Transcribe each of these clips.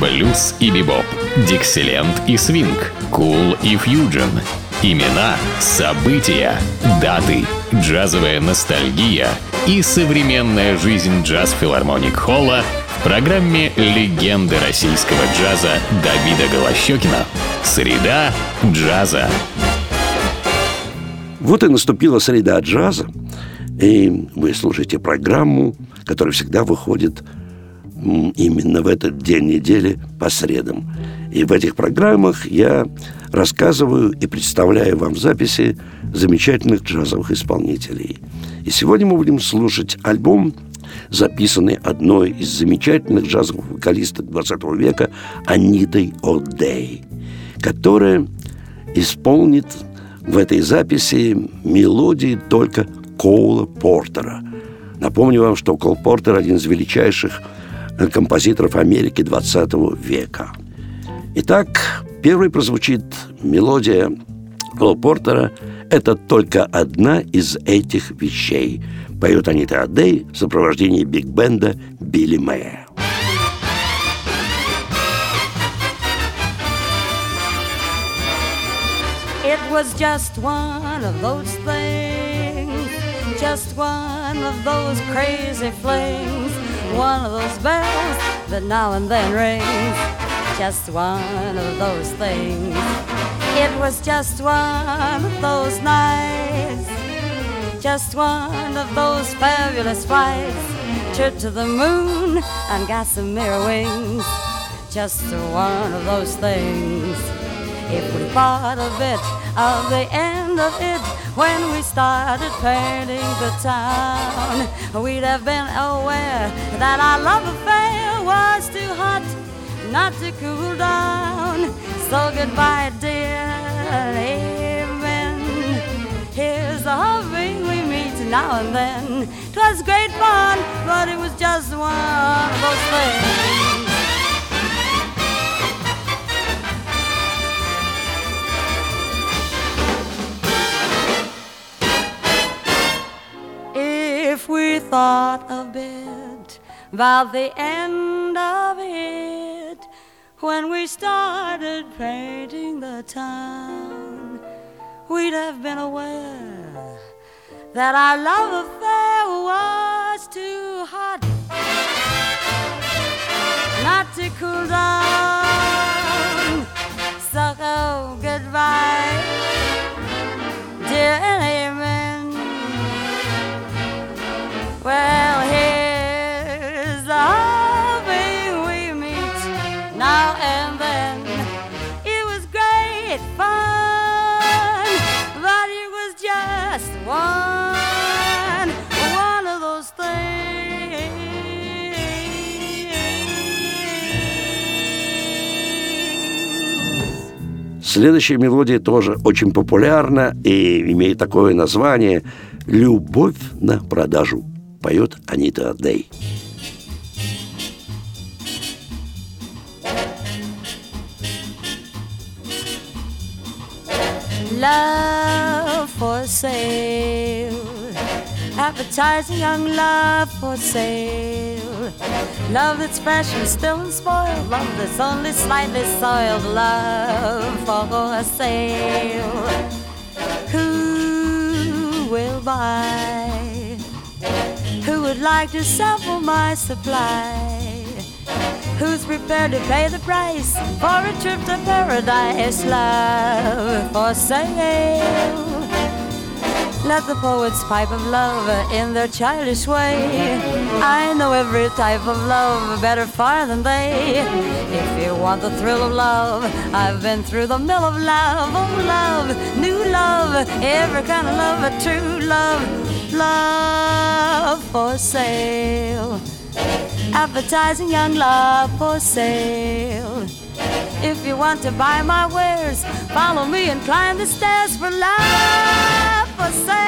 блюз и бибоп, дикселент и свинг, кул и фьюджен. Имена, события, даты, джазовая ностальгия и современная жизнь джаз-филармоник Холла в программе «Легенды российского джаза» Давида Голощекина. Среда джаза. Вот и наступила среда джаза, и вы слушаете программу, которая всегда выходит именно в этот день недели по средам. И в этих программах я рассказываю и представляю вам записи замечательных джазовых исполнителей. И сегодня мы будем слушать альбом, записанный одной из замечательных джазовых вокалисток 20 века Анитой О'Дей, которая исполнит в этой записи мелодии только Коула Портера. Напомню вам, что Кол Портер – один из величайших композиторов Америки 20 века. Итак, первой прозвучит мелодия Кола Портера. Это только одна из этих вещей. Поет Анита Адей в сопровождении биг-бенда Билли Мэя. It was just one of those things, just one of those crazy flings, one of those bells that now and then rings, just one of those things. It was just one of those nights, just one of those fabulous flights, trip to the moon and gossamer wings, just one of those things. If we thought a bit of the end of it when we started painting the town, we'd have been aware that our love affair was too hot not to cool down. So goodbye, dear. Amen. Here's the hoping we meet now and then. then. 'Twas great fun, but it was just one of those things. Thought a bit about the end of it when we started painting the town, we'd have been aware that our love affair was too hot not to cool down. So oh, goodbye, dear Well, here's the hoping we meet now and then. It was great fun, but it was just one, one of those things. Следующая мелодия тоже очень популярна и имеет такое название «Любовь на продажу». Поет Анита Дей. Love for sale. Advertising young love for sale. Love that's fresh and still unspoiled. Love that's only slightly soiled. Love for sale. Who will buy? Would like to sample my supply? Who's prepared to pay the price for a trip to paradise? Love for sale. Let the poets pipe of love in their childish way. I know every type of love better far than they. If you want the thrill of love, I've been through the mill of love. Oh, love, new love, every kind of love, a true love, love for sale. Advertising young love for sale. If you want to buy my wares, follow me and climb the stairs for love for sale.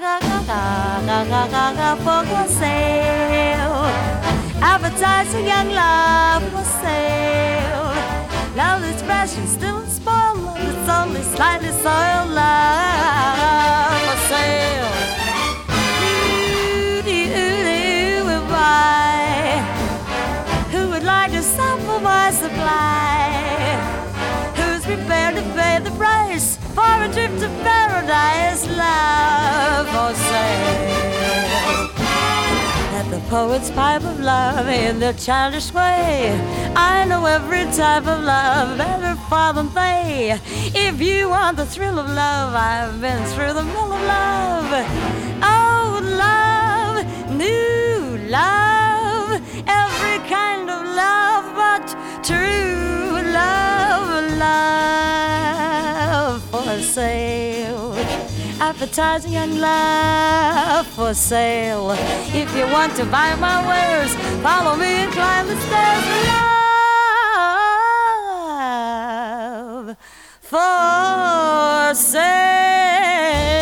Ga for sale. Advertising young love for sale. Love that's fresh and still unspoiled. Love that's only slightly soiled. Paradise, love for sale. At the poet's pipe of love in their childish way, I know every type of love better far than they. If you want the thrill of love, I've been through the mill of love. Oh, love, new love, every kind of love, but true love, love for sale. Appetizing and love for sale. If you want to buy my wares, follow me and climb the stairs. Love for sale.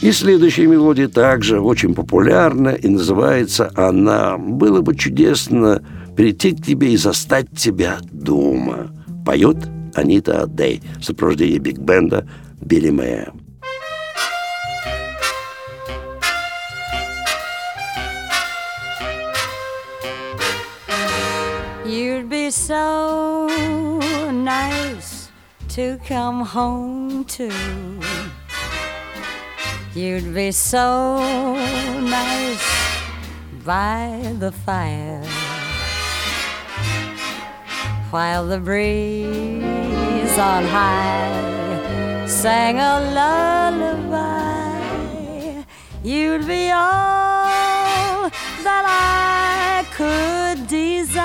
И следующая мелодия также очень популярна, и называется она «Было бы чудесно прийти к тебе и застать тебя дома». Поет Анита Адей в сопровождении биг-бенда Билли Мэя. You'd be so nice to come home to. You'd be so nice by the fire while the breeze on high sang a lullaby. You'd be all that I could desire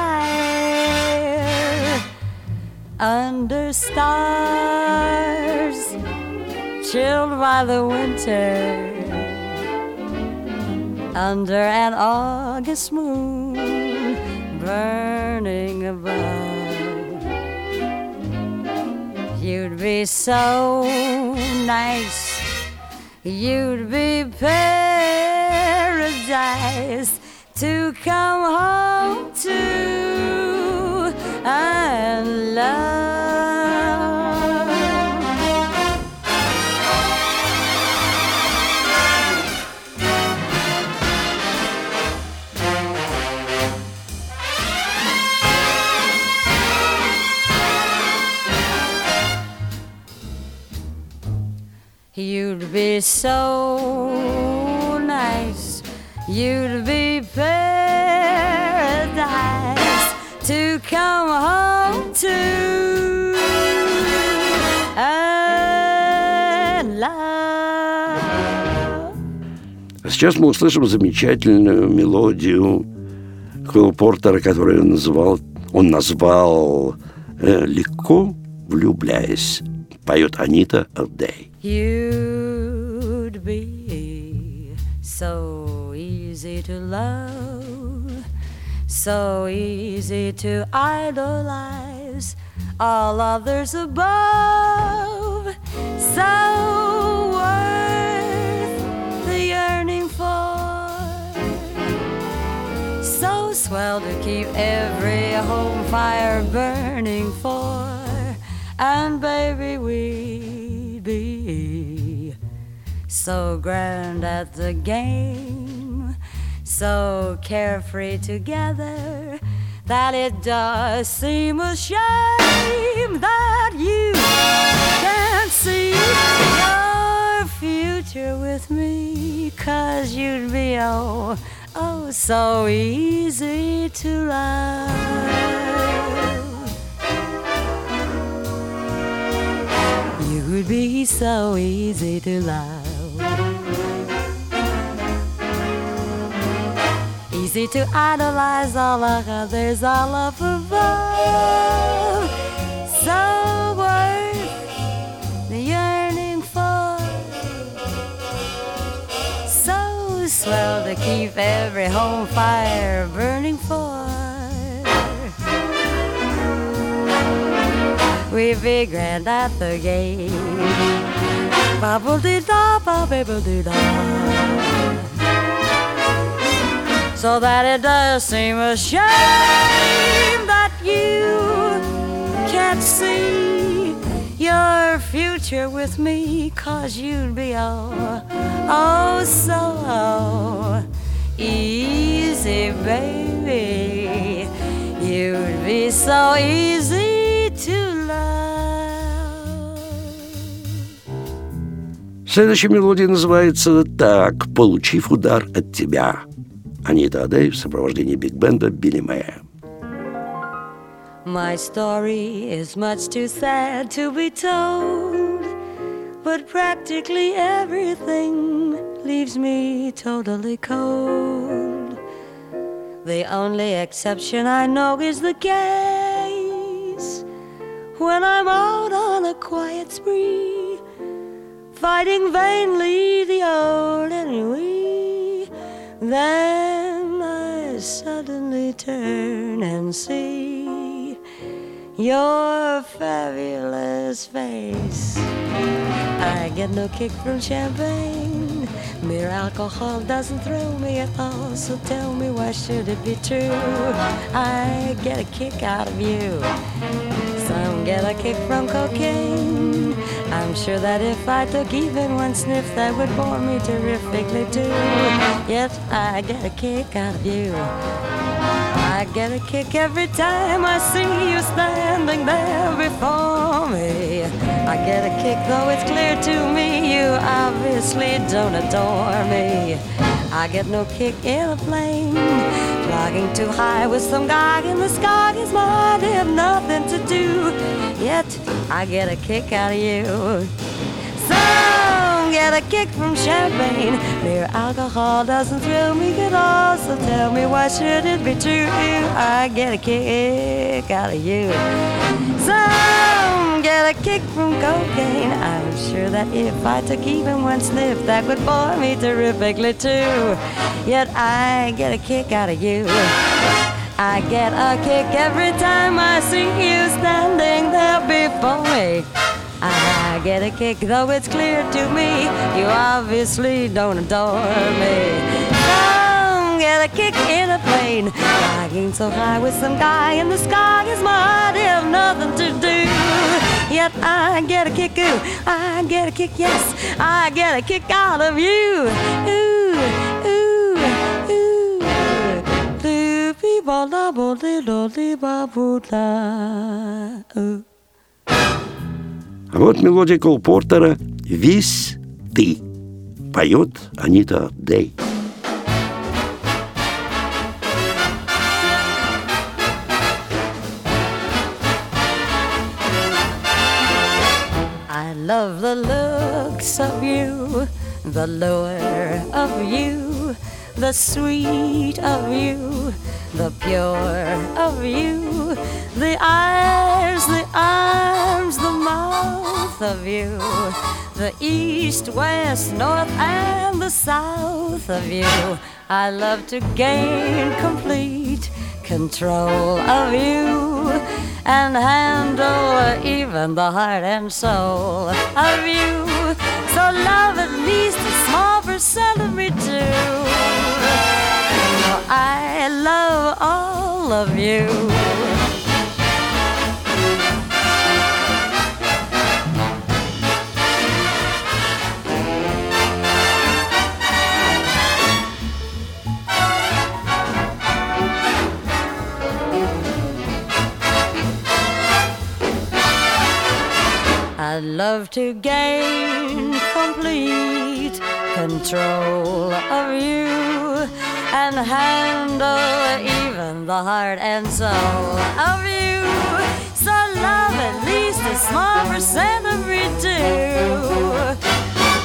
under stars chilled by the winter under an August moon burning above. You'd be so nice, you'd be paradise to come home to and love. Be so nice. You'd be paradise to come home to and love. А сейчас мы услышим замечательную мелодию Квилла Портера, которую он назвал, он назвал э, «Легко влюбляясь». Поет Анита Адей. Be so easy to love, so easy to idolize, all others above, so worth the yearning for, so swell to keep every home fire burning for. And baby, be so grand at the game, so carefree together that it does seem a shame that you can't see your future with me, cause you'd be oh, oh, so easy to love. You would be so easy to love. Easy to idolize all our others all up above. So worth the yearning for. So swell to keep every home fire burning for. We be grand at the game. Bubble dee da, bubble dee da. So that it does seem a shame that you can't see your future with me, cause you'd be oh, oh so easy, baby. You'd be so easy to. Следующая мелодия называется так «Получив удар от тебя». Анита О'Дей в сопровождении биг-бенда Билли Мэя. My story is much too sad to be told, but practically everything leaves me totally cold. The only exception I know is the case when I'm out on a quiet spree, fighting vainly turn and see your fabulous face. I get no kick from champagne. Mere alcohol doesn't thrill me at all. So tell me, why should it be true? I get a kick out of you. Some get a kick from cocaine. I'm sure that if I took even one sniff, that would bore me terrifically too. Yet I get a kick out of you. I get a kick every time I see you standing there before me. I get a kick though it's clear to me you obviously don't adore me. I get no kick in a plane. Flying too high with some guy in the sky is mine, have nothing to do. Yet I get a kick out of you. Some get a kick from champagne. Mere alcohol doesn't thrill me at all. So tell me, why should it be true? I get a kick out of you. Some get a kick from cocaine. I'm sure that if I took even one sniff, that would bore me terrifically too. Yet I get a kick out of you. I get a kick every time I see you standing there before me. I get a kick, though it's clear to me you obviously don't adore me. Some get a kick in a plane, flying so high with some guy in the sky is might have nothing to do. Yet I get a kick, ooh, I get a kick, yes, I get a kick out of you. Ooh, ooh, ooh. Ooh. А вот мелодия Кол Портера «Весь ты» поет Анита Дэй. I love the looks of you, the lure of you, the sweet of you, the pure of you, the eyes, the arms, the mouth of you, the east, west, north, and the south of you. I love to gain complete control of you and handle even the heart and soul of you. So love at least a small percent of me too. I love all of you. I love to gain complete control of you and handle even the heart and soul of you. So love at least a small percent of me too.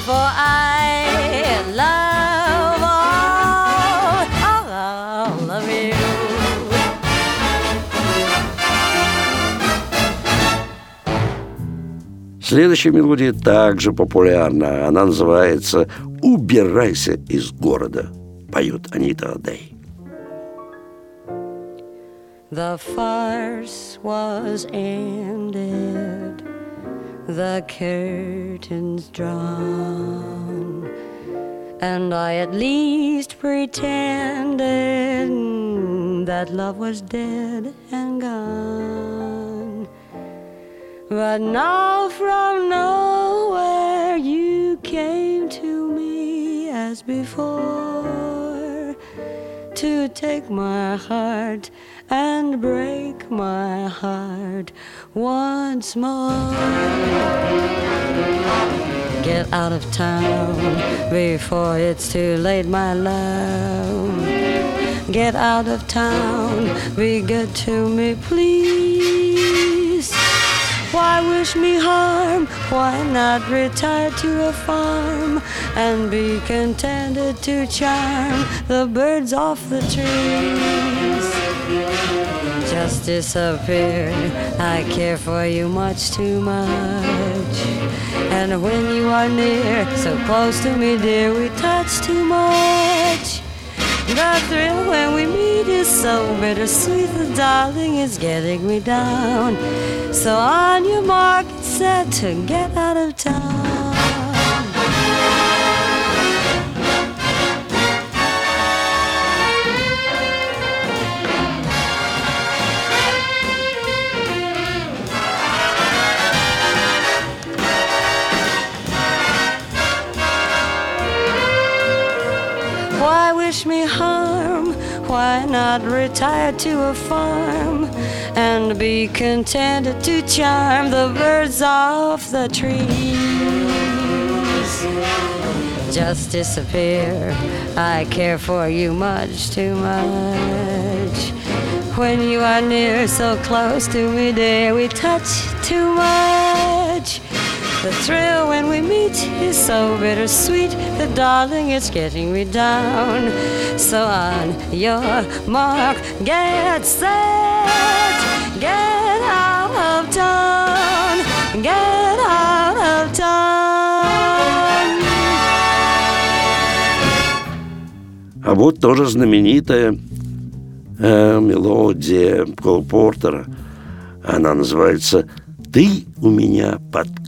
For I love Следующая мелодия также популярна. Она называется «Убирайся из города». Поет Анита Дэй. The farce was ended, the curtains drawn, and I at least pretended that love was dead and gone. But now from nowhere you came to me as before to take my heart and break my heart once more. Get out of town before it's too late, my love. Get out of town, be good to me, please. Why wish me harm? Why not retire to a farm and be contented to charm the birds off the trees? Just disappear. I care for you much too much. And when you are near, so close to me, dear, we touch too much. The thrill when we meet is so bittersweet. The darling is getting me down. So on your mark, set to get out of town. Wish me harm? Why not retire to a farm and be contented to charm the birds off the trees? Just disappear. I care for you much too much. When you are near, so close to me, dear, we touch too much. The thrill when we meet is so bittersweet. The darling is getting me down. So on your mark, get set, get out of town, get out of town. А вот тоже знаменитая э, мелодия Кол Портера. Она называется «Ты у меня под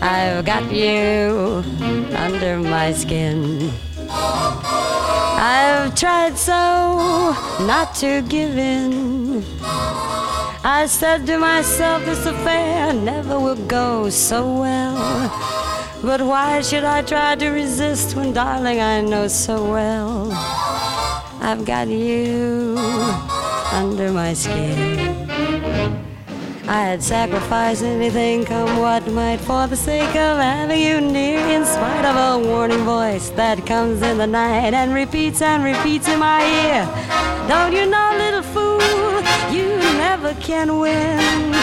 I've got you under my skin. I've tried so not to give in. I said to myself, this affair never will go so well. But why should I try to resist when, darling, I know so well I've got you under my skin? I'd sacrifice anything, come what might, for the sake of having you near, in spite of a warning voice that comes in the night and repeats and repeats in my ear. Don't you know, little fool, you never can win.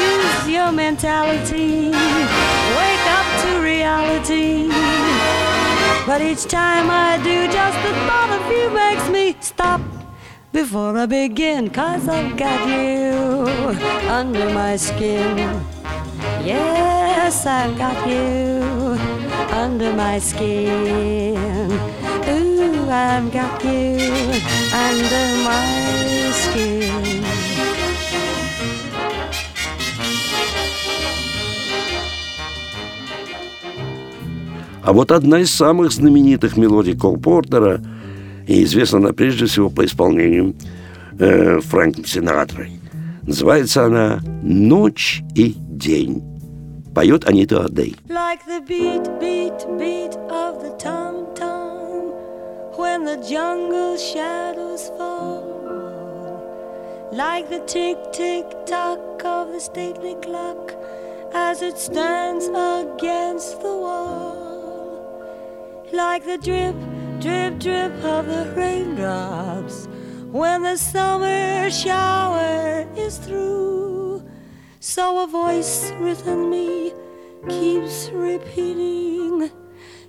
Use your mentality, wake up to reality. But each time I do, just the thought of you makes me stop before I begin, cause I've got you under my skin. Yes, I've got you under my skin. Ooh, I've got you under my skin. А вот одна из самых знаменитых мелодий Кол Портера, и известна она прежде всего по исполнению э, Фрэнком Синатрой. Называется она «Ночь и день». Поет Анита Адей. Like the beat, beat, beat of the tom tom when the jungle shadows fall. Like the tick, tick, tock of the stately clock as it stands against the wall. Like the drip, drip, drip of the raindrops when the summer shower is through. So a voice within me keeps repeating.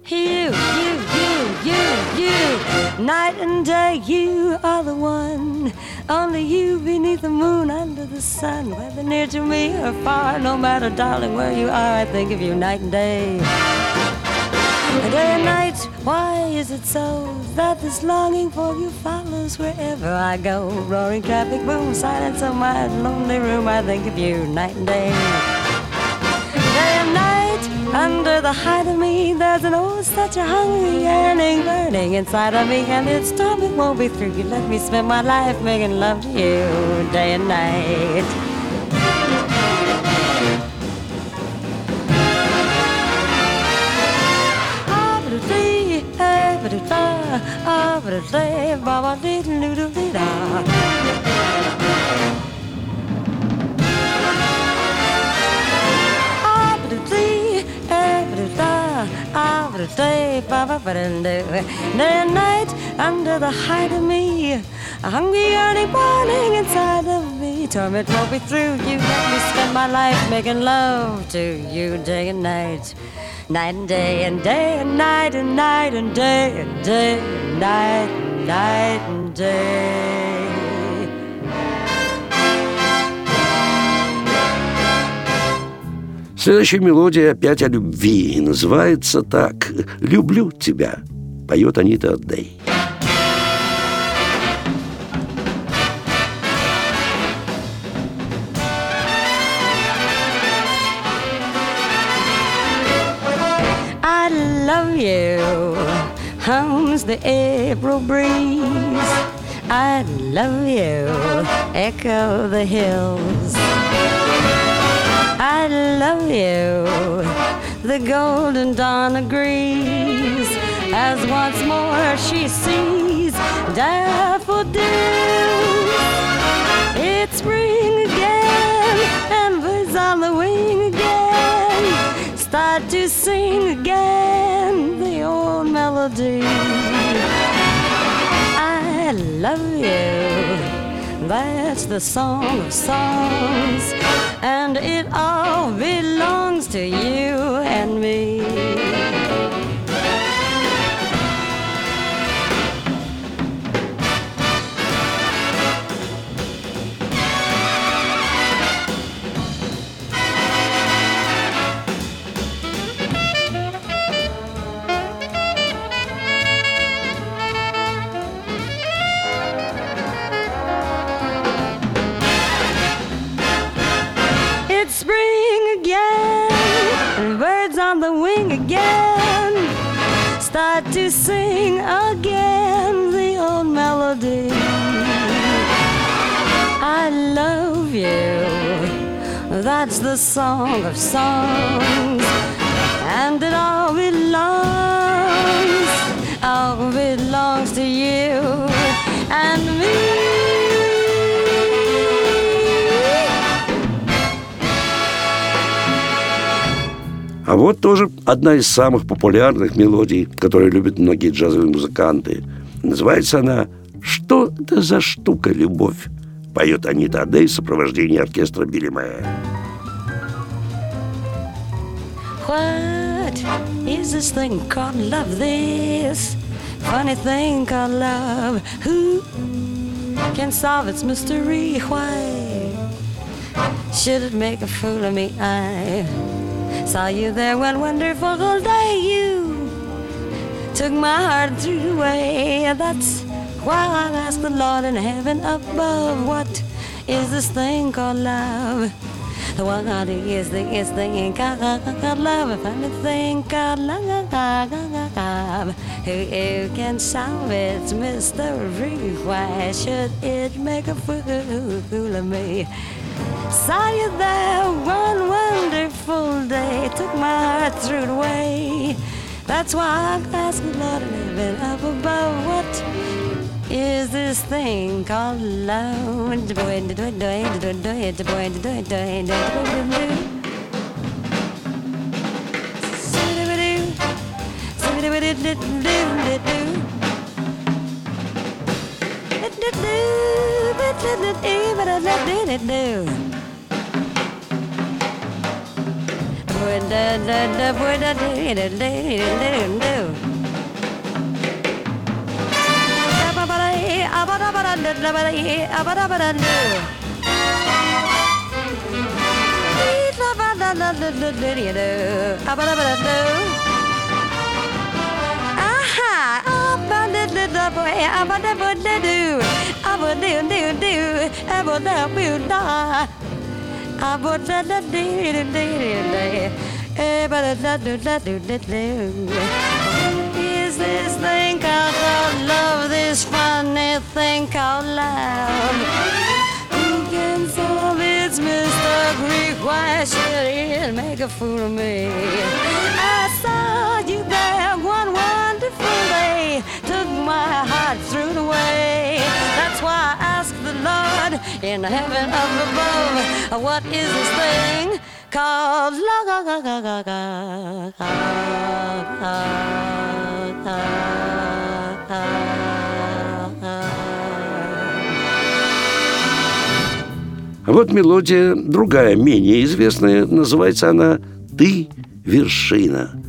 You, you, you, you, you, night and day, you are the one Only you beneath the moon, under the sun, whether near to me or far, no matter, darling, where you are, I think of you night and day. Day and night, why is it so that this longing for you follows wherever I go? Roaring traffic boom, silence of my lonely room, I think of you night and day. Day and night, under the height of me, there's an oh such a hungry yearning burning inside of me, and its time it won't be through. You let me spend my life making love to you day and night. Day and night under the height of me, a hungry yearning burning inside of me. Torment won't be through. You let me spend my life making love to you day and night. Night and day and day and night and night and day and day and night and night and day. Следующая мелодия опять о любви и называется так «Люблю тебя», поет Анита Дэй. You, hums the April breeze. I love you, echo the hills. I love you, the golden dawn agrees as once more she sees daffodils. It's spring again, and birds on the wing again start to sing again the old melody. I love you, that's the song of songs, and it all belongs to you and me. Start to sing again the old melody. I love you, that's the song of songs, and it all belongs, all belongs to you and me. А вот тоже одна из самых популярных мелодий, которые любят многие джазовые музыканты. Называется она «Что это за штука, любовь?» Поет Анита Адей в сопровождении оркестра Билли Мэя. What is this thing called love? This funny thing called love. Who can solve its mystery? Why should it make a fool of me? I saw you there one wonderful day. You took my heart through away. That's why I ask the Lord in heaven above, what is this thing called love? The one that is the is the thing called love, a funny thing called love. Who, can solve its mystery? Why should it make a fool of me? Saw you there one fateful day took my heart through the way. That's why I'm asking Lord living up above what is this thing called love? do do do do do do do do do do Aha! I would do, do, do, I would do, do, I would do, do, is this thing called love, this funny thing called love? Who can solve its mystery? Why should it make a fool of me? I saw you there one my heart through the way. That's why I asked the Lord in heaven up above, what is this thing called А вот мелодия другая, менее известная, называется она «Ты вершина».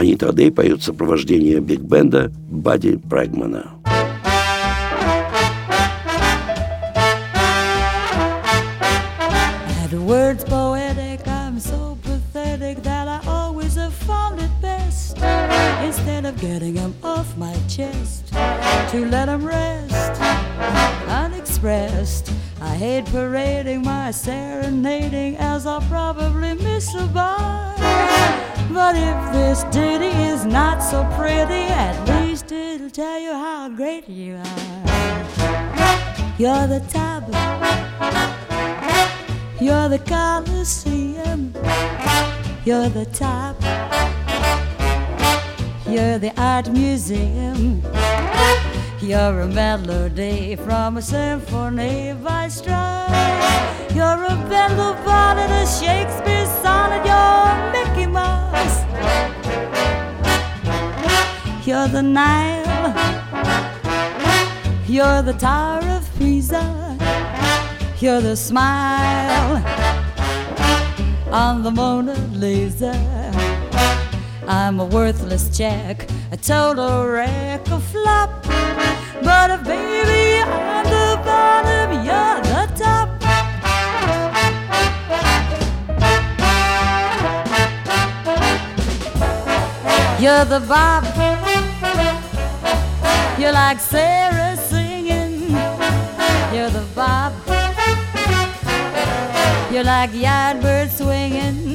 Анита Адей поет сопровождение биг-бенда Бадди Прагмана. Words poetic, I'm so pathetic that I always have found it best instead of getting them off my chest to let them rest unexpressed. Hate parading my serenading as I'll probably miss a bar. But if this ditty is not so pretty, at least it'll tell you how great you are. You're the top. You're the Coliseum. You're the top. You're the art museum. You're a melody from a symphony by Strauss. You're a Bendel bonnet, a Shakespeare sonnet. You're Mickey Mouse. You're the Nile. You're the Tower of Pisa. You're the smile on the Mona Lisa. I'm a worthless jack, a total wreck, a flop. But if baby, I'm the bottom, you're the top. You're the Bob. You're like Sarah singing. You're the Bob. You're like Yardbird swinging.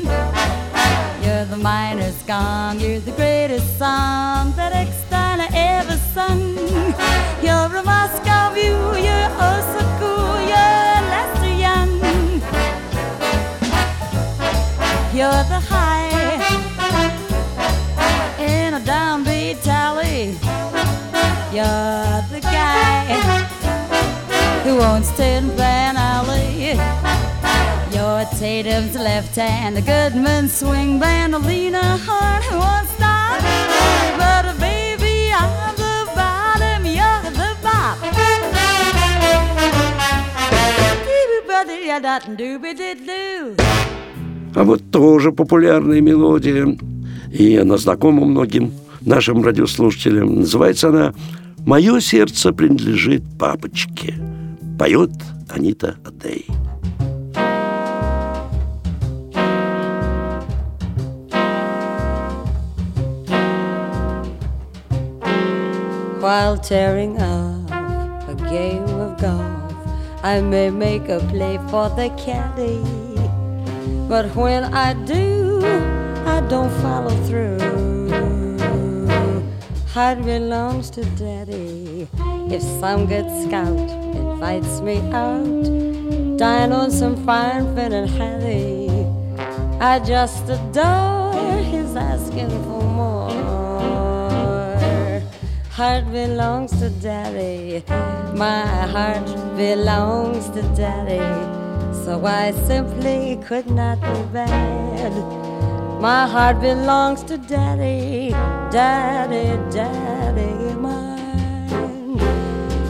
You're the miner's gong. You're the greatest song that Eckstine ever sung. You're a Moscow view. You're oh so cool. You're Lester Young. You're the high in a downbeat tally. You're the guy who owns Pan Alley. Tatum's left hand, the Goodman swing band, Alina who won't stop. But baby, I'm the bottom, you're the bop. А вот тоже популярная мелодия, и она знакома многим нашим радиослушателям. Называется она «Мое сердце принадлежит папочке». Поет Анита Адей. While tearing up a game of golf, I may make a play for the caddy. But when I do, I don't follow through. Heart belongs to daddy. If some good scout invites me out, dine on some fine finnan haddie, I just adore his asking for more. Heart belongs to daddy. My heart belongs to daddy. So I simply could not be bad. My heart belongs to daddy, daddy, daddy mine.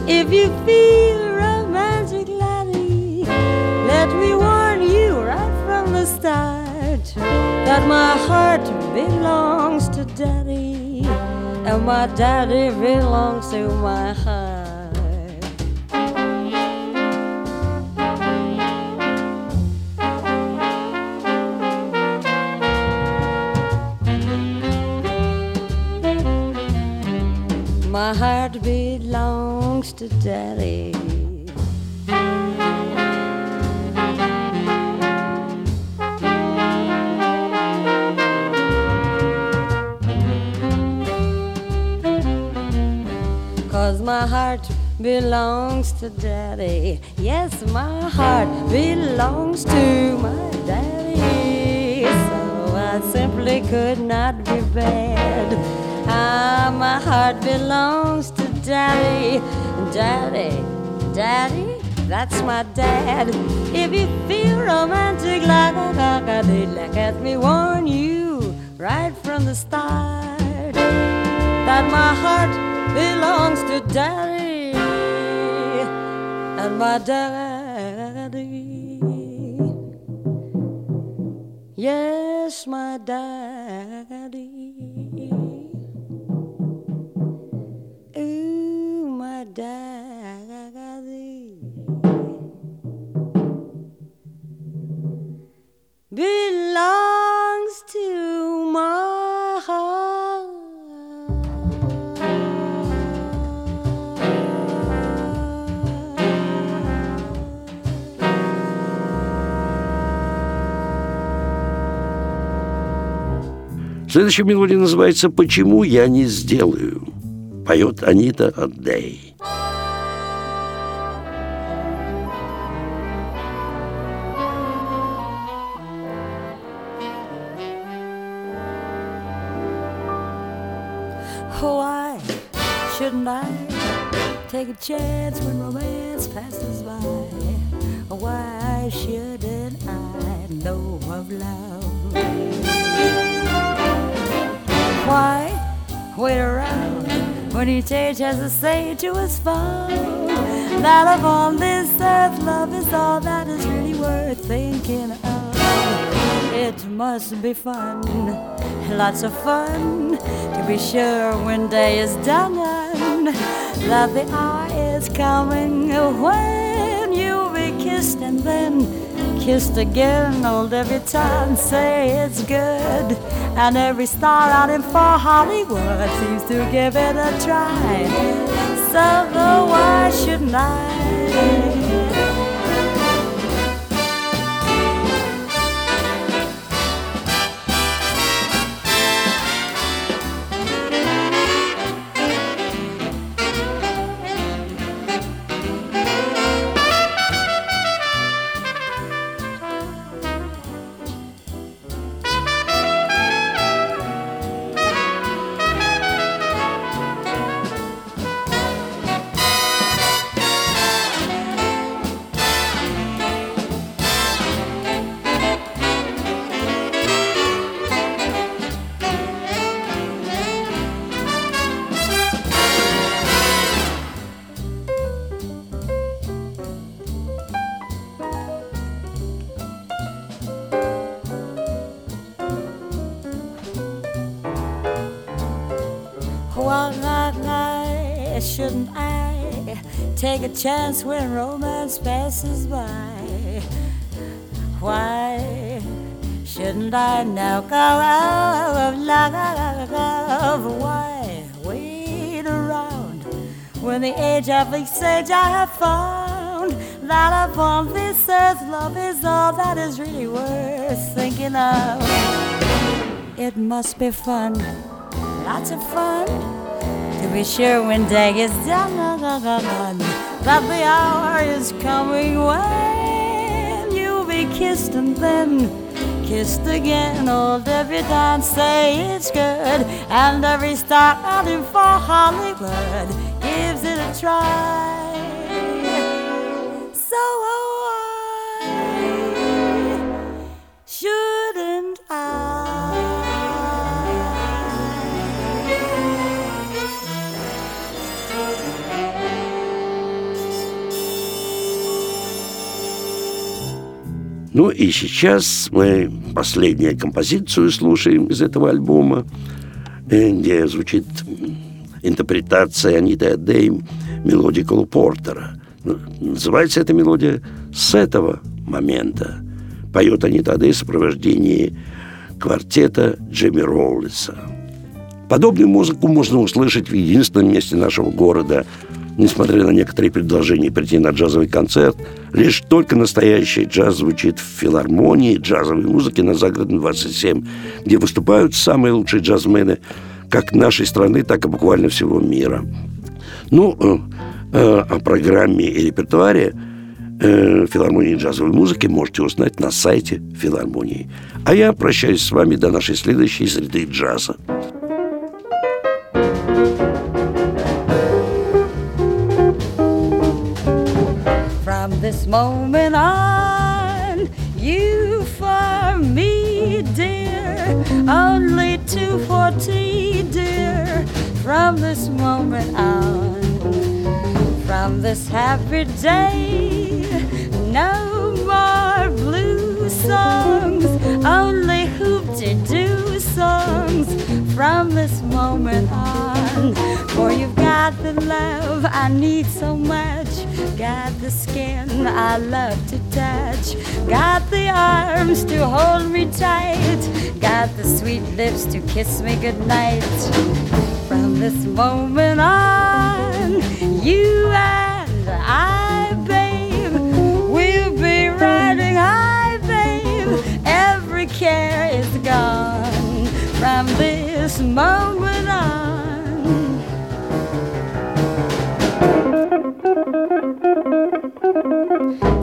If you feel romantic, laddie, let me warn you right from the start that my heart belongs to daddy, and my daddy belongs to my heart. My heart belongs to daddy. My heart belongs to Daddy. Yes, my heart belongs to my Daddy. So I simply could not be bad. Ah, my heart belongs to Daddy. Daddy, Daddy, that's my dad. If you feel romantic like a did, let me warn you right from the start that my heart belongs to Daddy and my daddy. Yes, my daddy. Ooh, my daddy belongs Следующая мелодия называется «Почему я не сделаю?» Поет Анита Аддей. Why shouldn't I take a chance when romance passes by? Why shouldn't I know of love? Why wait around. When each age has to say to his phone that upon this earth love is all that is really worth thinking of? It must be fun, lots of fun to be sure when day is done. And that the hour is coming when you'll be kissed and then kissed again. Old every time say it's good, and every star out in for Hollywood seems to give it a try. So why shouldn't I? Chance when romance passes by? Why shouldn't I now go out of love? Why wait around when the age of sage I have found that upon this earth love is all that is really worth thinking of? It must be fun lots of fun. To be sure when day is done, that the hour is coming when you'll be kissed and then kissed again. Old every dance say it's good, and every star in for Hollywood gives it a try. Ну и сейчас мы последнюю композицию слушаем из этого альбома, э, где звучит интерпретация Аниты Адей мелодии Колу Портера. Ну, называется эта мелодия «С этого момента». Поет Анита Адей в сопровождении квартета Джимми Роллиса. Подобную музыку можно услышать в единственном месте нашего города. Несмотря на некоторые предложения прийти на джазовый концерт, лишь только настоящий джаз звучит в филармонии джазовой музыки на Загородном 27, где выступают самые лучшие джазмены как нашей страны, так и буквально всего мира. Ну, э, э, о программе и репертуаре э, филармонии джазовой музыки можете узнать на сайте филармонии. А я прощаюсь с вами до нашей следующей среды джаза. This moment on, you for me, dear, only 240, dear. From this moment on, from this happy day, no more blue songs, only hoop-de-doo songs. From this moment on, for you've got the love I need so much. Got the skin I love to touch. Got the arms to hold me tight. Got the sweet lips to kiss me goodnight. From this moment on, you and moment on.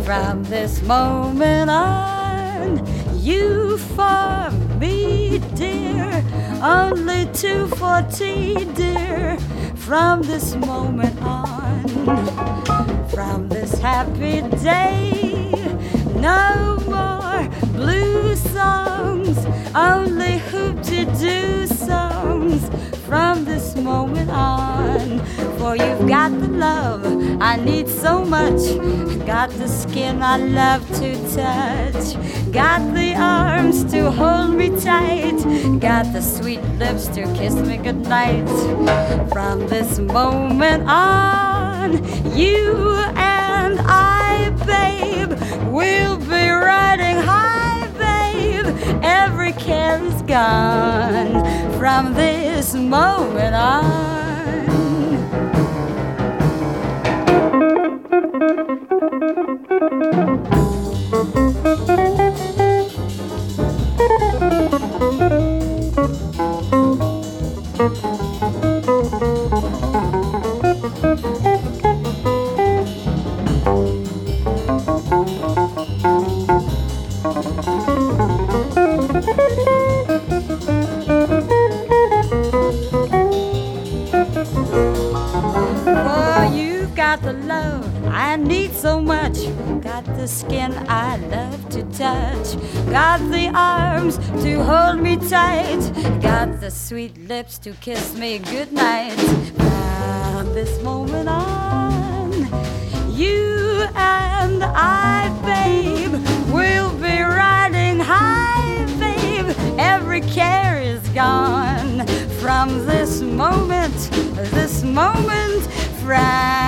From this moment on, you for me, dear, only 240, dear. From this moment on, from this happy day, no more blue songs, only hoop-de-doo songs. From this moment on, for you've got the love I need so much, got the skin I love to touch, got the arms to hold me tight, got the sweet lips to kiss me goodnight. From this moment on, you and I, babe, will be riding high. Every care is gone from this moment on. Got the arms to hold me tight. Got the sweet lips to kiss me goodnight. From this moment on, you and I, babe, will be riding high, babe. Every care is gone from this moment, this moment, from